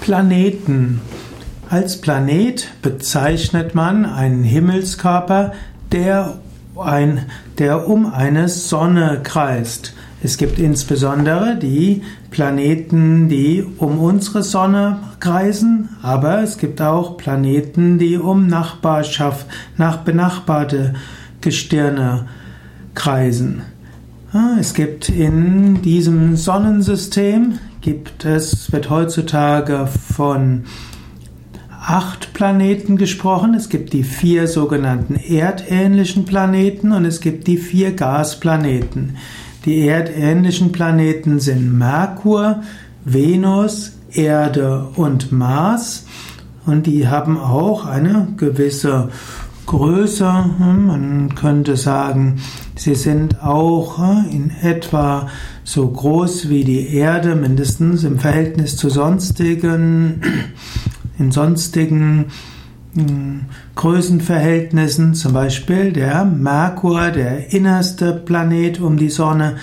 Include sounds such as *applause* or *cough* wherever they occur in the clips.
Planeten. Als Planet bezeichnet man einen Himmelskörper, der, ein, der um eine Sonne kreist. Es gibt insbesondere die Planeten, die um unsere Sonne kreisen, aber es gibt auch Planeten, die um Nachbarschaft, nach benachbarte Gestirne kreisen. Es gibt in diesem Sonnensystem gibt es, wird heutzutage von acht Planeten gesprochen. Es gibt die vier sogenannten erdähnlichen Planeten und es gibt die vier Gasplaneten. Die erdähnlichen Planeten sind Merkur, Venus, Erde und Mars und die haben auch eine gewisse Größe. Man könnte sagen, sie sind auch in etwa so groß wie die Erde, mindestens im Verhältnis zu sonstigen, *clears throat* in sonstigen hm, Größenverhältnissen, zum Beispiel der Merkur, der innerste Planet um die Sonne,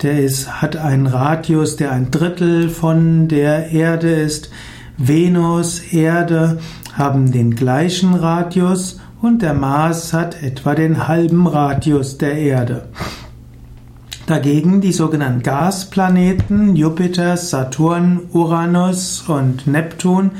der ist, hat einen Radius, der ein Drittel von der Erde ist. Venus, Erde haben den gleichen Radius und der Mars hat etwa den halben Radius der Erde. Dagegen die sogenannten Gasplaneten Jupiter, Saturn, Uranus und Neptun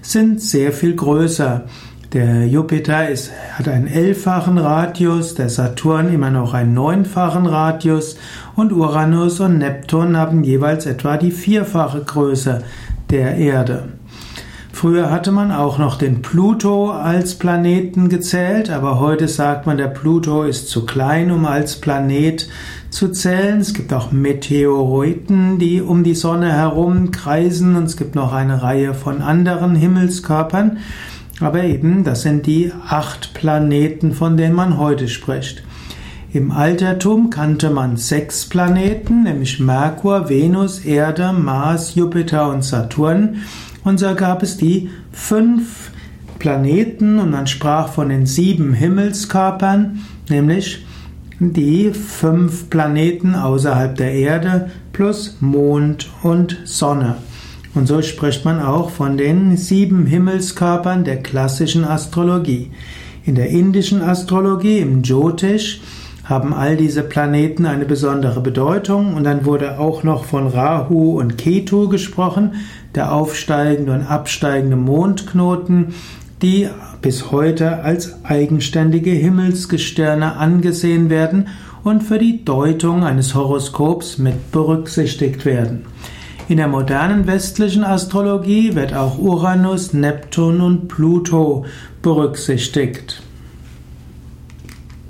sind sehr viel größer. Der Jupiter ist, hat einen elffachen Radius, der Saturn immer noch einen neunfachen Radius und Uranus und Neptun haben jeweils etwa die vierfache Größe der Erde. Früher hatte man auch noch den Pluto als Planeten gezählt, aber heute sagt man, der Pluto ist zu klein, um als Planet zu zählen. Es gibt auch Meteoroiden, die um die Sonne herum kreisen und es gibt noch eine Reihe von anderen Himmelskörpern. Aber eben, das sind die acht Planeten, von denen man heute spricht. Im Altertum kannte man sechs Planeten, nämlich Merkur, Venus, Erde, Mars, Jupiter und Saturn. Und so gab es die fünf Planeten und man sprach von den sieben Himmelskörpern, nämlich die fünf Planeten außerhalb der Erde plus Mond und Sonne. Und so spricht man auch von den sieben Himmelskörpern der klassischen Astrologie. In der indischen Astrologie, im Jyotish, haben all diese Planeten eine besondere Bedeutung und dann wurde auch noch von Rahu und Ketu gesprochen, der aufsteigende und absteigende Mondknoten, die bis heute als eigenständige Himmelsgestirne angesehen werden und für die Deutung eines Horoskops mit berücksichtigt werden. In der modernen westlichen Astrologie wird auch Uranus, Neptun und Pluto berücksichtigt.